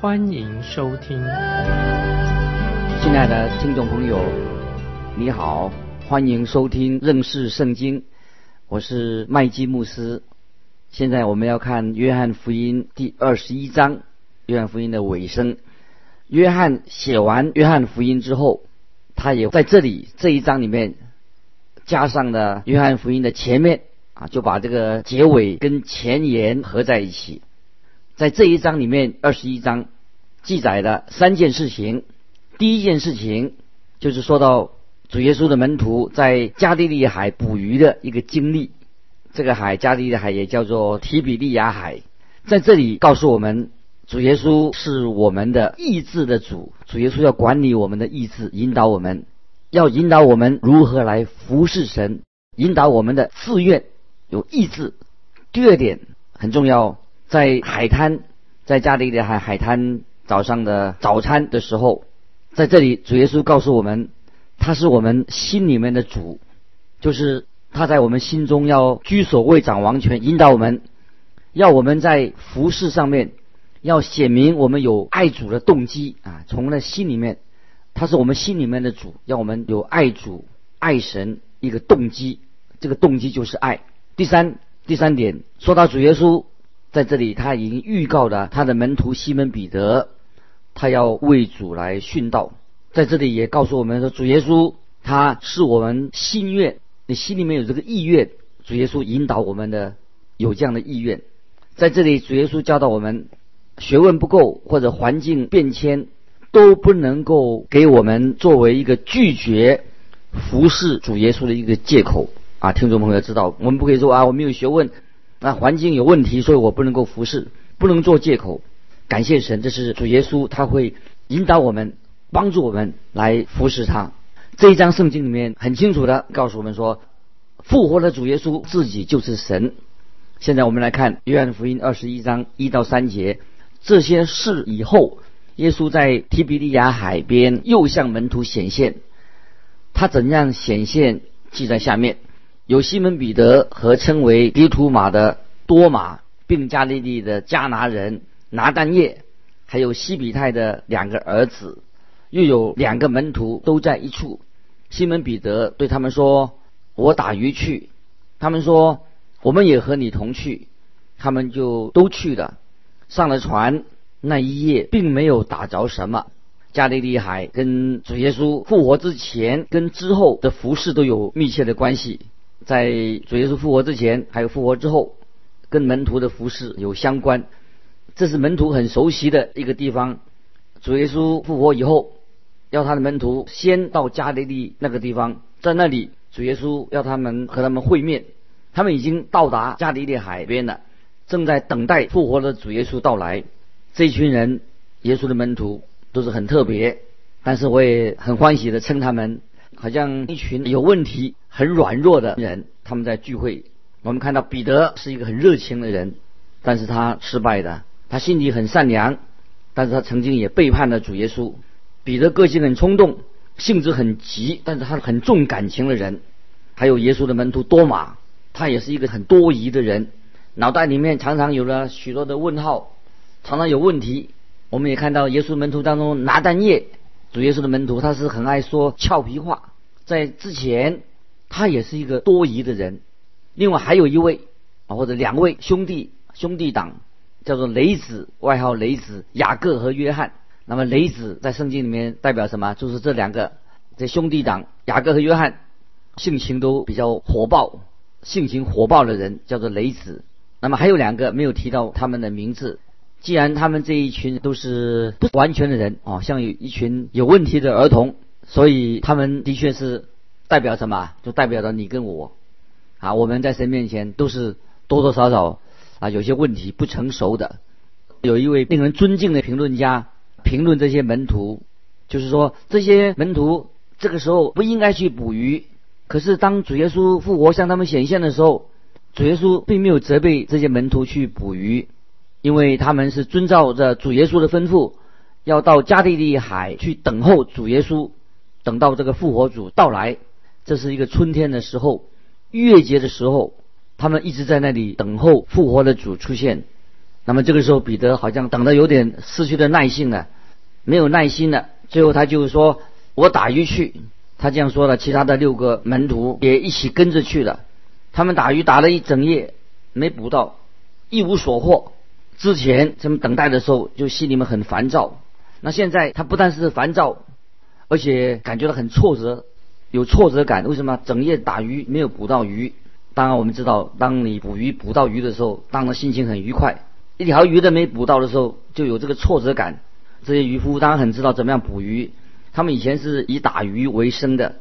欢迎收听。亲爱的听众朋友，你好，欢迎收听认识圣经，我是麦基牧师。现在我们要看约翰福音第二十一章，约翰福音的尾声。约翰写完约翰福音之后，他也在这里这一章里面加上了约翰福音的前面啊，就把这个结尾跟前言合在一起。在这一章里面，二十一章记载了三件事情。第一件事情就是说到主耶稣的门徒在加利利海捕鱼的一个经历。这个海加利利海也叫做提比利亚海，在这里告诉我们，主耶稣是我们的意志的主，主耶稣要管理我们的意志，引导我们，要引导我们如何来服侍神，引导我们的自愿有意志。第二点很重要，在海滩，在加利利海海滩早上的早餐的时候，在这里主耶稣告诉我们，他是我们心里面的主，就是。他在我们心中要居所位、掌王权，引导我们，要我们在服饰上面要显明我们有爱主的动机啊！从那心里面，他是我们心里面的主，要我们有爱主、爱神一个动机，这个动机就是爱。第三，第三点说到主耶稣在这里，他已经预告了他的门徒西门彼得，他要为主来殉道，在这里也告诉我们说，主耶稣他是我们心愿。你心里面有这个意愿，主耶稣引导我们的有这样的意愿，在这里主耶稣教导我们，学问不够或者环境变迁都不能够给我们作为一个拒绝服侍主耶稣的一个借口啊！听众朋友知道，我们不可以说啊，我没有学问，那环境有问题，所以我不能够服侍，不能做借口。感谢神，这是主耶稣他会引导我们，帮助我们来服侍他。这一章圣经里面很清楚的告诉我们说，复活的主耶稣自己就是神。现在我们来看约翰福音二十一章一到三节，这些事以后，耶稣在提比利亚海边又向门徒显现。他怎样显现，记在下面。有西门彼得和称为迪图马的多马，并加利利的加拿人拿但业，还有西比泰的两个儿子，又有两个门徒都在一处。西门彼得对他们说：“我打鱼去。”他们说：“我们也和你同去。”他们就都去了，上了船。那一夜并没有打着什么。加利利海跟主耶稣复活之前跟之后的服饰都有密切的关系，在主耶稣复活之前还有复活之后，跟门徒的服饰有相关。这是门徒很熟悉的一个地方。主耶稣复活以后。要他的门徒先到加利利那个地方，在那里主耶稣要他们和他们会面。他们已经到达加利利海边了，正在等待复活的主耶稣到来。这群人，耶稣的门徒都是很特别，但是我也很欢喜的称他们好像一群有问题、很软弱的人。他们在聚会，我们看到彼得是一个很热情的人，但是他失败的。他心里很善良，但是他曾经也背叛了主耶稣。彼得个性很冲动，性子很急，但是他很重感情的人。还有耶稣的门徒多马，他也是一个很多疑的人，脑袋里面常常有了许多的问号，常常有问题。我们也看到耶稣门徒当中拿但业，主耶稣的门徒，他是很爱说俏皮话。在之前，他也是一个多疑的人。另外还有一位啊，或者两位兄弟兄弟党，叫做雷子，外号雷子，雅各和约翰。那么雷子在圣经里面代表什么？就是这两个这兄弟党雅各和约翰，性情都比较火爆，性情火爆的人叫做雷子。那么还有两个没有提到他们的名字。既然他们这一群都是不完全的人啊，像有一群有问题的儿童，所以他们的确是代表什么？就代表着你跟我啊，我们在神面前都是多多少少啊有些问题不成熟的。有一位令人尊敬的评论家。评论这些门徒就是说这些门徒这个时候不应该去捕鱼，可是当主耶稣复活向他们显现的时候，主耶稣并没有责备这些门徒去捕鱼，因为他们是遵照着主耶稣的吩咐，要到加利利海去等候主耶稣，等到这个复活主到来。这是一个春天的时候，月节的时候，他们一直在那里等候复活的主出现。那么这个时候，彼得好像等得有点失去了耐性了，没有耐心了。最后他就说：“我打鱼去。”他这样说了，其他的六个门徒也一起跟着去了。他们打鱼打了一整夜，没捕到，一无所获。之前他们等待的时候，就心里面很烦躁。那现在他不但是烦躁，而且感觉到很挫折，有挫折感。为什么？整夜打鱼没有捕到鱼。当然我们知道，当你捕鱼捕到鱼的时候，当然心情很愉快。一条鱼都没捕到的时候，就有这个挫折感。这些渔夫当然很知道怎么样捕鱼，他们以前是以打鱼为生的，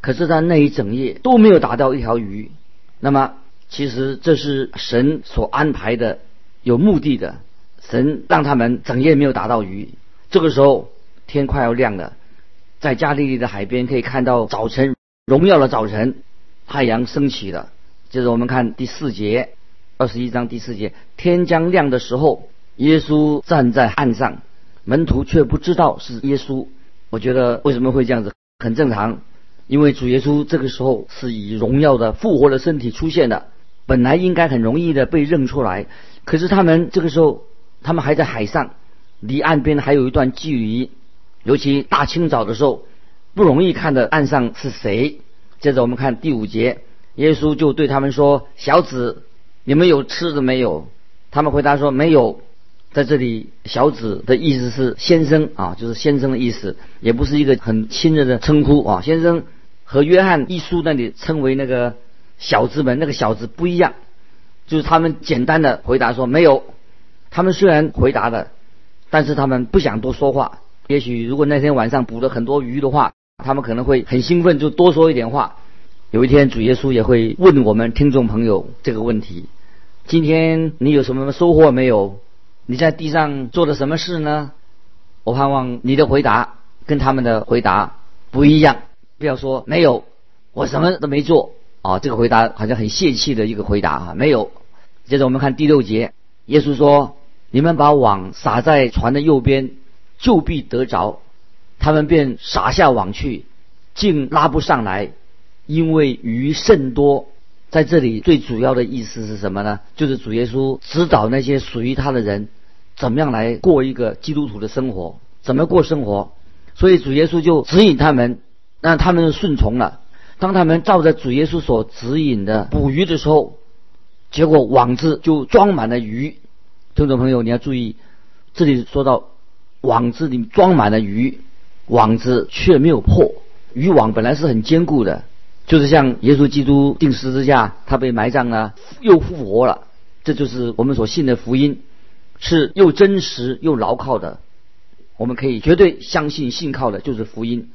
可是在那一整夜都没有打到一条鱼。那么，其实这是神所安排的，有目的的。神让他们整夜没有打到鱼。这个时候天快要亮了，在加利利的海边可以看到早晨荣耀的早晨，太阳升起了。接着我们看第四节。二十一章第四节，天将亮的时候，耶稣站在岸上，门徒却不知道是耶稣。我觉得为什么会这样子，很正常，因为主耶稣这个时候是以荣耀的复活的身体出现的，本来应该很容易的被认出来。可是他们这个时候，他们还在海上，离岸边还有一段距离，尤其大清早的时候，不容易看到岸上是谁。接着我们看第五节，耶稣就对他们说：“小子。”你们有吃的没有？他们回答说没有。在这里，小子的意思是先生啊，就是先生的意思，也不是一个很亲热的称呼啊。先生和约翰一书那里称为那个小子们，那个小子不一样，就是他们简单的回答说没有。他们虽然回答了，但是他们不想多说话。也许如果那天晚上捕了很多鱼的话，他们可能会很兴奋，就多说一点话。有一天，主耶稣也会问我们听众朋友这个问题。今天你有什么收获没有？你在地上做了什么事呢？我盼望你的回答跟他们的回答不一样。不要说没有，我什么都没做啊！这个回答好像很泄气的一个回答啊！没有。接着我们看第六节，耶稣说：“你们把网撒在船的右边，就必得着。”他们便撒下网去，竟拉不上来，因为鱼甚多。在这里最主要的意思是什么呢？就是主耶稣指导那些属于他的人，怎么样来过一个基督徒的生活，怎么过生活。所以主耶稣就指引他们，让他们顺从了。当他们照着主耶稣所指引的捕鱼的时候，结果网子就装满了鱼。听众朋友，你要注意，这里说到网子里装满了鱼，网子却没有破。渔网本来是很坚固的。就是像耶稣基督定十字架，他被埋葬了，又复活了，这就是我们所信的福音，是又真实又牢靠的。我们可以绝对相信信靠的就是福音，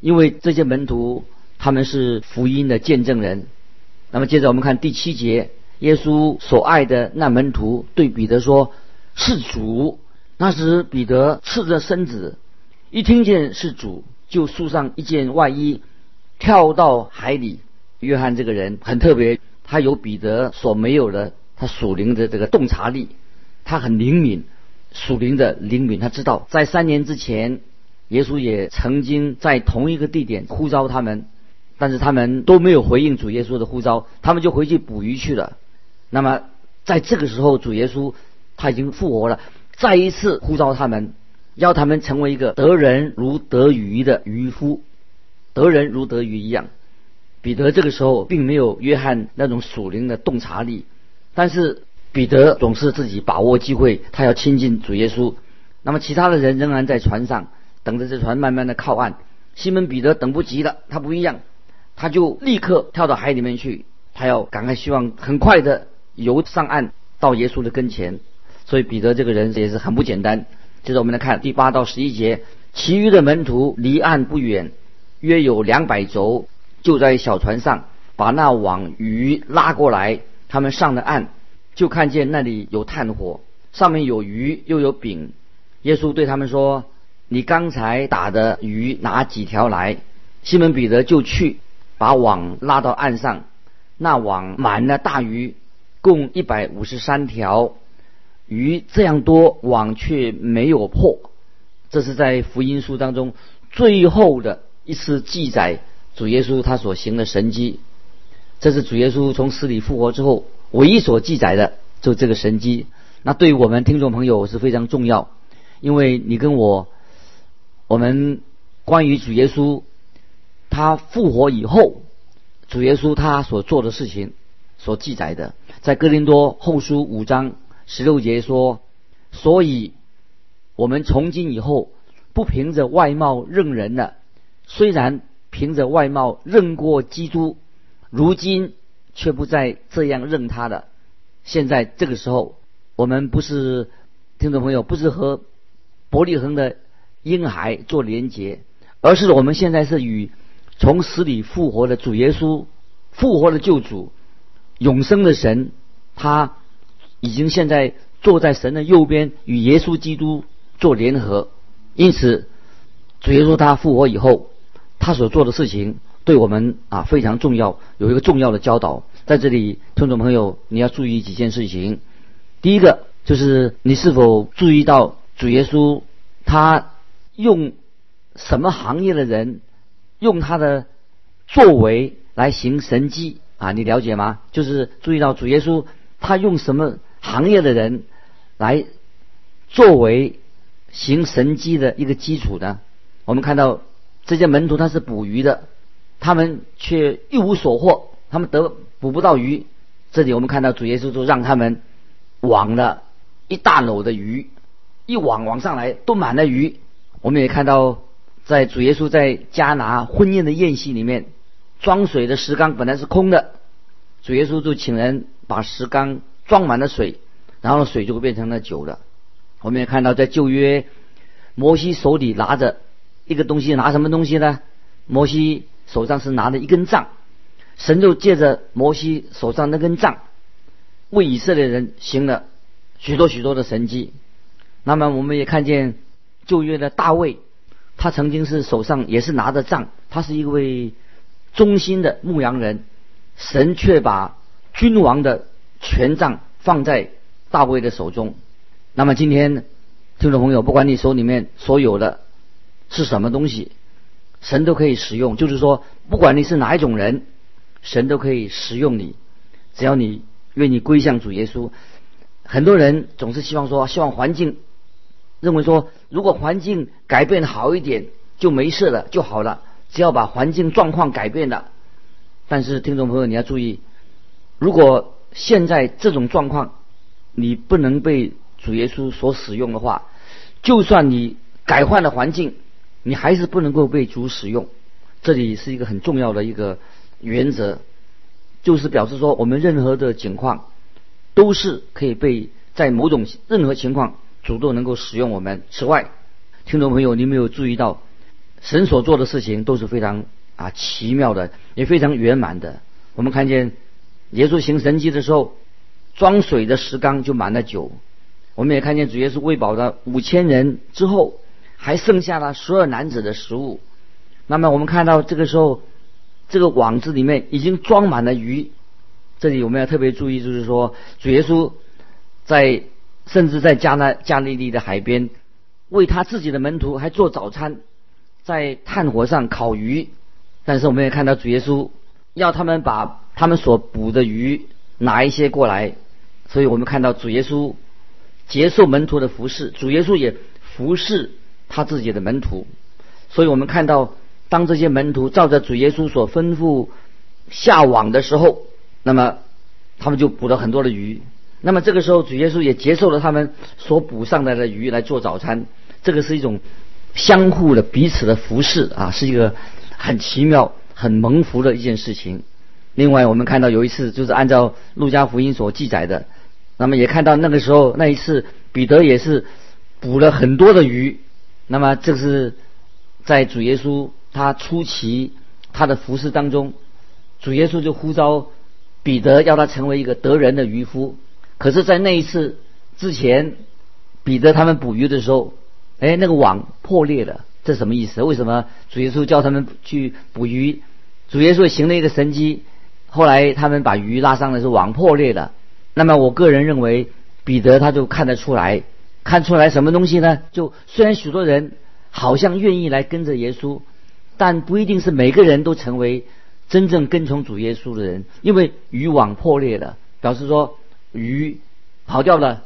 因为这些门徒他们是福音的见证人。那么接着我们看第七节，耶稣所爱的那门徒对彼得说：“是主。”那时彼得赤着身子，一听见是主，就束上一件外衣。跳到海里，约翰这个人很特别，他有彼得所没有的，他属灵的这个洞察力，他很灵敏，属灵的灵敏，他知道在三年之前，耶稣也曾经在同一个地点呼召他们，但是他们都没有回应主耶稣的呼召，他们就回去捕鱼去了。那么在这个时候，主耶稣他已经复活了，再一次呼召他们，要他们成为一个得人如得鱼的渔夫。得人如得鱼一样，彼得这个时候并没有约翰那种属灵的洞察力，但是彼得总是自己把握机会，他要亲近主耶稣。那么其他的人仍然在船上等着这船慢慢的靠岸。西门彼得等不及了，他不一样，他就立刻跳到海里面去，他要赶快希望很快的游上岸到耶稣的跟前。所以彼得这个人也是很不简单。接着我们来看第八到十一节，其余的门徒离岸不远。约有两百轴，就在小船上把那网鱼拉过来。他们上了岸，就看见那里有炭火，上面有鱼又有饼。耶稣对他们说：“你刚才打的鱼拿几条来？”西门彼得就去把网拉到岸上，那网满了大鱼，共一百五十三条。鱼这样多，网却没有破。这是在福音书当中最后的一次记载，主耶稣他所行的神迹。这是主耶稣从死里复活之后唯一所记载的，就这个神迹。那对于我们听众朋友是非常重要，因为你跟我，我们关于主耶稣他复活以后，主耶稣他所做的事情所记载的，在哥林多后书五章。十六节说：“所以，我们从今以后不凭着外貌认人了。虽然凭着外貌认过基督，如今却不再这样认他了。现在这个时候，我们不是听众朋友，不是和伯利恒的婴孩做连结，而是我们现在是与从死里复活的主耶稣复活的救主、永生的神，他。”已经现在坐在神的右边，与耶稣基督做联合。因此，主耶稣他复活以后，他所做的事情对我们啊非常重要，有一个重要的教导。在这里，听众朋友，你要注意几件事情。第一个就是你是否注意到主耶稣他用什么行业的人用他的作为来行神迹啊？你了解吗？就是注意到主耶稣他用什么？行业的人来作为行神迹的一个基础呢？我们看到这些门徒他是捕鱼的，他们却一无所获，他们得捕不到鱼。这里我们看到主耶稣就让他们网了一大篓的鱼，一网网上来都满了鱼。我们也看到在主耶稣在加拿婚宴的宴席里面，装水的石缸本来是空的，主耶稣就请人把石缸。装满了水，然后水就会变成了酒了。我们也看到，在旧约，摩西手里拿着一个东西，拿什么东西呢？摩西手上是拿着一根杖，神就借着摩西手上那根杖，为以色列人行了许多许多的神迹。那么，我们也看见旧约的大卫，他曾经是手上也是拿着杖，他是一位忠心的牧羊人，神却把君王的。权杖放在大卫的手中。那么今天，听众朋友，不管你手里面所有的是什么东西，神都可以使用。就是说，不管你是哪一种人，神都可以使用你，只要你愿意归向主耶稣。很多人总是希望说，希望环境，认为说，如果环境改变好一点就没事了就好了，只要把环境状况改变了。但是听众朋友，你要注意，如果现在这种状况，你不能被主耶稣所使用的话，就算你改换了环境，你还是不能够被主使用。这里是一个很重要的一个原则，就是表示说，我们任何的情况都是可以被在某种任何情况主动能够使用我们。此外，听众朋友，你没有注意到，神所做的事情都是非常啊奇妙的，也非常圆满的。我们看见。耶稣行神迹的时候，装水的石缸就满了酒。我们也看见主耶稣喂饱了五千人之后，还剩下了所有男子的食物。那么我们看到这个时候，这个网子里面已经装满了鱼。这里我们要特别注意，就是说主耶稣在甚至在加纳加利利的海边，为他自己的门徒还做早餐，在炭火上烤鱼。但是我们也看到主耶稣要他们把。他们所捕的鱼拿一些过来，所以我们看到主耶稣接受门徒的服侍，主耶稣也服侍他自己的门徒。所以我们看到，当这些门徒照着主耶稣所吩咐下网的时候，那么他们就捕了很多的鱼。那么这个时候，主耶稣也接受了他们所捕上来的鱼来做早餐。这个是一种相互的彼此的服侍啊，是一个很奇妙、很蒙福的一件事情。另外，我们看到有一次，就是按照路加福音所记载的，那么也看到那个时候那一次，彼得也是捕了很多的鱼。那么这是在主耶稣他初期他的服饰当中，主耶稣就呼召彼得要他成为一个得人的渔夫。可是，在那一次之前，彼得他们捕鱼的时候，哎，那个网破裂了，这什么意思？为什么主耶稣叫他们去捕鱼？主耶稣行了一个神迹，后来他们把鱼拉上来是网破裂了。那么我个人认为，彼得他就看得出来，看出来什么东西呢？就虽然许多人好像愿意来跟着耶稣，但不一定是每个人都成为真正跟从主耶稣的人，因为渔网破裂了，表示说鱼跑掉了，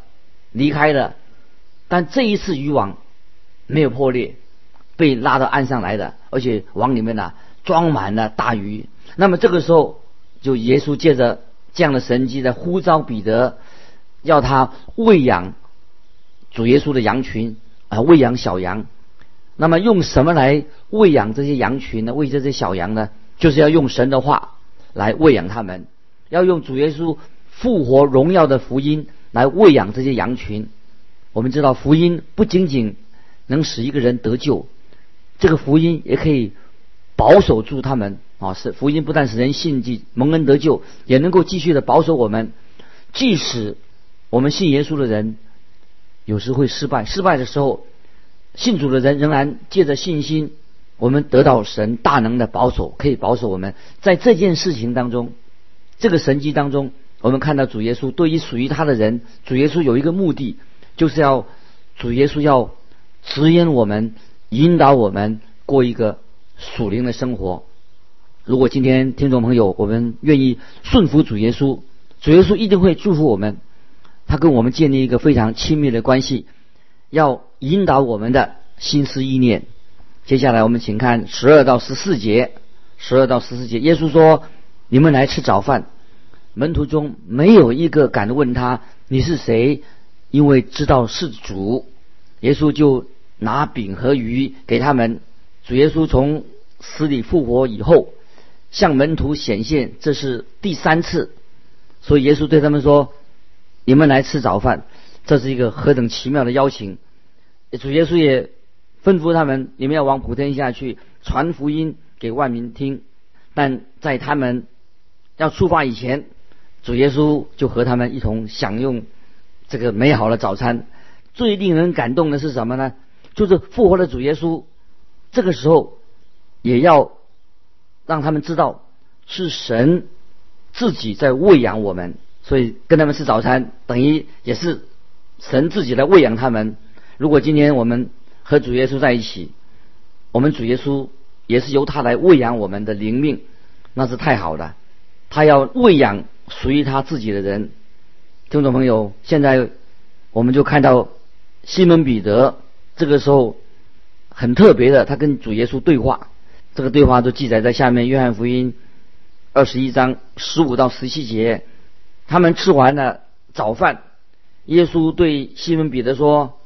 离开了。但这一次渔网没有破裂，被拉到岸上来的，而且网里面呢装满了大鱼。那么这个时候，就耶稣借着。这样的神迹在呼召彼得，要他喂养主耶稣的羊群啊，喂养小羊。那么用什么来喂养这些羊群呢？喂这些小羊呢？就是要用神的话来喂养他们，要用主耶稣复活荣耀的福音来喂养这些羊群。我们知道福音不仅仅能使一个人得救，这个福音也可以保守住他们。啊，是福音不但使人信记蒙恩得救，也能够继续的保守我们。即使我们信耶稣的人有时会失败，失败的时候，信主的人仍然借着信心，我们得到神大能的保守，可以保守我们。在这件事情当中，这个神迹当中，我们看到主耶稣对于属于他的人，主耶稣有一个目的，就是要主耶稣要指引我们，引导我们过一个属灵的生活。如果今天听众朋友，我们愿意顺服主耶稣，主耶稣一定会祝福我们。他跟我们建立一个非常亲密的关系，要引导我们的心思意念。接下来我们请看十二到十四节。十二到十四节，耶稣说：“你们来吃早饭。”门徒中没有一个敢问他你是谁，因为知道是主。耶稣就拿饼和鱼给他们。主耶稣从死里复活以后。向门徒显现，这是第三次，所以耶稣对他们说：“你们来吃早饭。”这是一个何等奇妙的邀请！主耶稣也吩咐他们：“你们要往普天下去传福音给万民听。”但在他们要出发以前，主耶稣就和他们一同享用这个美好的早餐。最令人感动的是什么呢？就是复活的主耶稣，这个时候也要。让他们知道是神自己在喂养我们，所以跟他们吃早餐等于也是神自己来喂养他们。如果今天我们和主耶稣在一起，我们主耶稣也是由他来喂养我们的灵命，那是太好了。他要喂养属于他自己的人。听众朋友，现在我们就看到西门彼得这个时候很特别的，他跟主耶稣对话。这个对话都记载在下面，《约翰福音》二十一章十五到十七节。他们吃完了早饭，耶稣对西门彼得说：“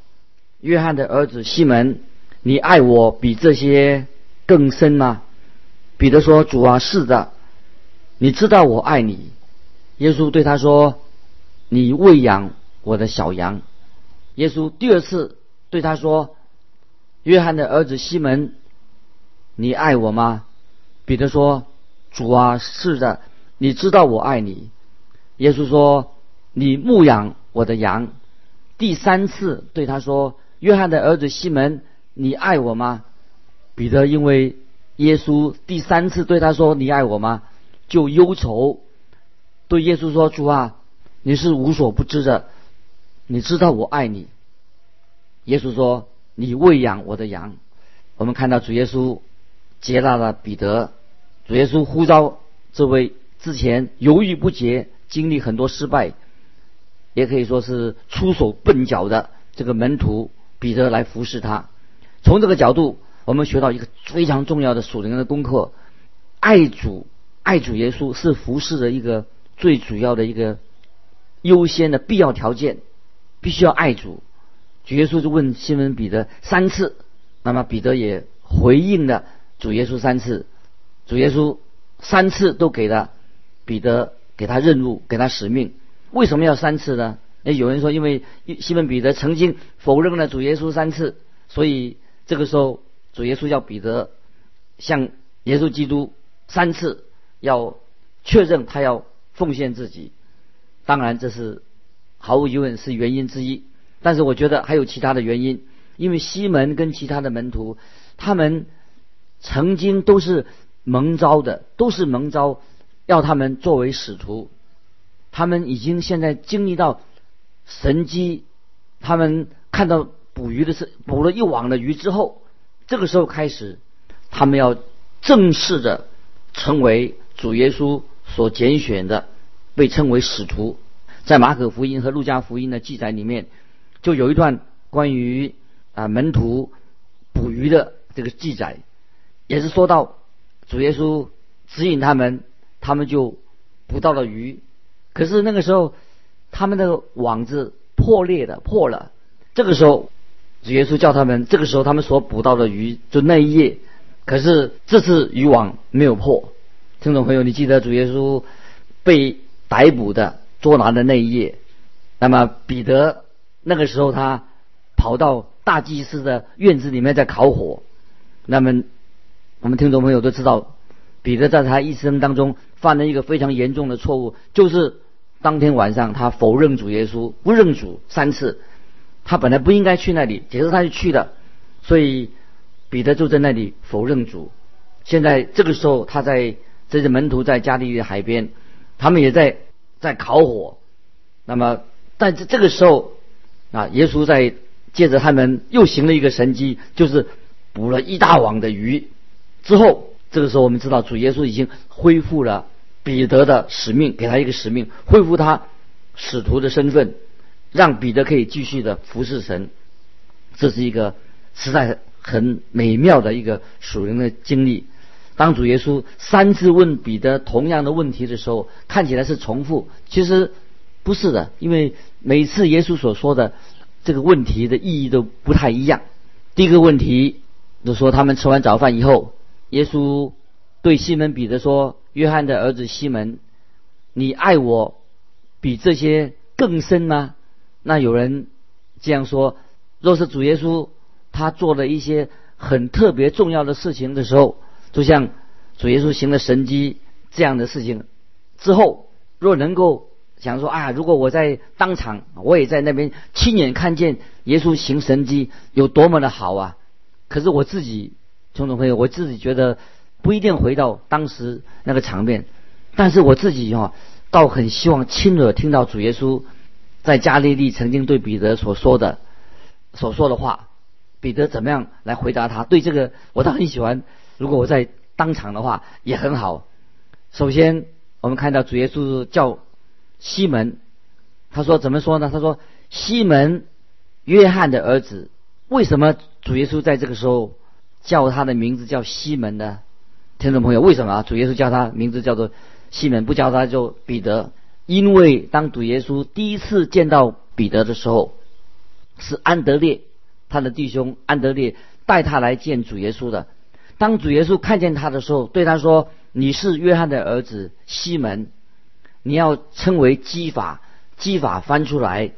约翰的儿子西门，你爱我比这些更深吗？”彼得说：“主啊，是的，你知道我爱你。”耶稣对他说：“你喂养我的小羊。”耶稣第二次对他说：“约翰的儿子西门。”你爱我吗？彼得说：“主啊，是的，你知道我爱你。”耶稣说：“你牧养我的羊。”第三次对他说：“约翰的儿子西门，你爱我吗？”彼得因为耶稣第三次对他说：“你爱我吗？”就忧愁，对耶稣说：“主啊，你是无所不知的，你知道我爱你。”耶稣说：“你喂养我的羊。”我们看到主耶稣。接纳了彼得，主耶稣呼召这位之前犹豫不决、经历很多失败，也可以说是出手笨脚的这个门徒彼得来服侍他。从这个角度，我们学到一个非常重要的属灵的功课：爱主、爱主耶稣是服侍的一个最主要的一个优先的必要条件，必须要爱主。主耶稣就问西门彼得三次，那么彼得也回应了。主耶稣三次，主耶稣三次都给了彼得给他任务，给他使命。为什么要三次呢？那，有人说，因为西门彼得曾经否认了主耶稣三次，所以这个时候主耶稣要彼得向耶稣基督三次要确认他要奉献自己。当然，这是毫无疑问是原因之一。但是我觉得还有其他的原因，因为西门跟其他的门徒，他们曾经都是蒙召的，都是蒙召要他们作为使徒。他们已经现在经历到神机，他们看到捕鱼的是捕了一网的鱼之后，这个时候开始，他们要正式的成为主耶稣所拣选的，被称为使徒。在马可福音和路加福音的记载里面，就有一段关于啊门徒捕鱼的这个记载，也是说到主耶稣指引他们，他们就捕到了鱼。可是那个时候，他们的网子破裂的破了。这个时候，主耶稣叫他们，这个时候他们所捕到的鱼就那一夜。可是这次渔网没有破。听众朋友，你记得主耶稣被逮捕的捉拿的那一夜？那么彼得那个时候他跑到大祭司的院子里面在烤火。那么我们听众朋友都知道，彼得在他一生当中。犯了一个非常严重的错误，就是当天晚上他否认主耶稣，不认主三次。他本来不应该去那里，结果他就去了，所以彼得就在那里否认主。现在这个时候，他在这些门徒在加利利海边，他们也在在烤火。那么，但是这个时候啊，耶稣在借着他们又行了一个神迹，就是捕了一大网的鱼之后。这个时候，我们知道主耶稣已经恢复了彼得的使命，给他一个使命，恢复他使徒的身份，让彼得可以继续的服侍神。这是一个实在很美妙的一个属灵的经历。当主耶稣三次问彼得同样的问题的时候，看起来是重复，其实不是的，因为每次耶稣所说的这个问题的意义都不太一样。第一个问题就说他们吃完早饭以后。耶稣对西门彼得说：“约翰的儿子西门，你爱我比这些更深吗？”那有人这样说：“若是主耶稣他做了一些很特别重要的事情的时候，就像主耶稣行了神迹这样的事情之后，若能够想说啊，如果我在当场，我也在那边亲眼看见耶稣行神迹，有多么的好啊！可是我自己。”听众朋友，我自己觉得不一定回到当时那个场面，但是我自己哈倒很希望亲耳听到主耶稣在加利利曾经对彼得所说的所说的话，彼得怎么样来回答他？对这个我倒很喜欢。如果我在当场的话也很好。首先，我们看到主耶稣叫西门，他说怎么说呢？他说西门约翰的儿子。为什么主耶稣在这个时候？叫他的名字叫西门的听众朋友，为什么啊主耶稣叫他名字叫做西门，不叫他做彼得？因为当主耶稣第一次见到彼得的时候，是安德烈他的弟兄安德烈带他来见主耶稣的。当主耶稣看见他的时候，对他说：“你是约翰的儿子西门，你要称为基法。基法翻出来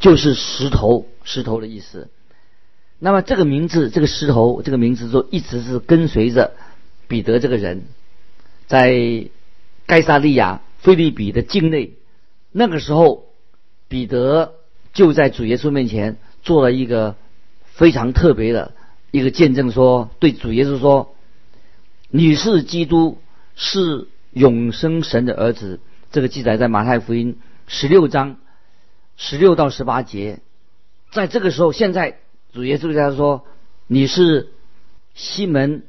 就是石头，石头的意思。”那么这个名字，这个石头，这个名字就一直是跟随着彼得这个人，在盖萨利亚菲利比的境内。那个时候，彼得就在主耶稣面前做了一个非常特别的一个见证，说对主耶稣说：“你是基督，是永生神的儿子。”这个记载在马太福音十六章十六到十八节。在这个时候，现在。主耶稣对他说：“你是西门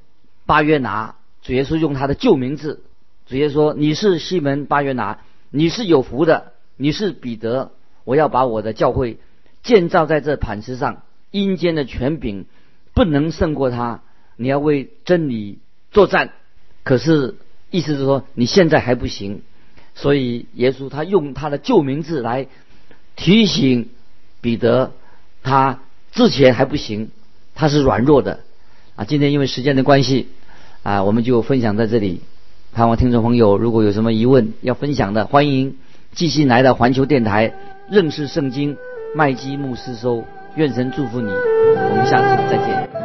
巴约拿。”主耶稣用他的旧名字。主耶稣说：“你是西门巴约拿，你是有福的，你是彼得。我要把我的教会建造在这磐石上。阴间的权柄不能胜过他。你要为真理作战。可是意思是说你现在还不行。所以耶稣他用他的旧名字来提醒彼得，他。”之前还不行，他是软弱的啊。今天因为时间的关系啊，我们就分享在这里。盼望听众朋友如果有什么疑问要分享的，欢迎继续来到环球电台认识圣经麦基牧师收。愿神祝福你，我们下次再见。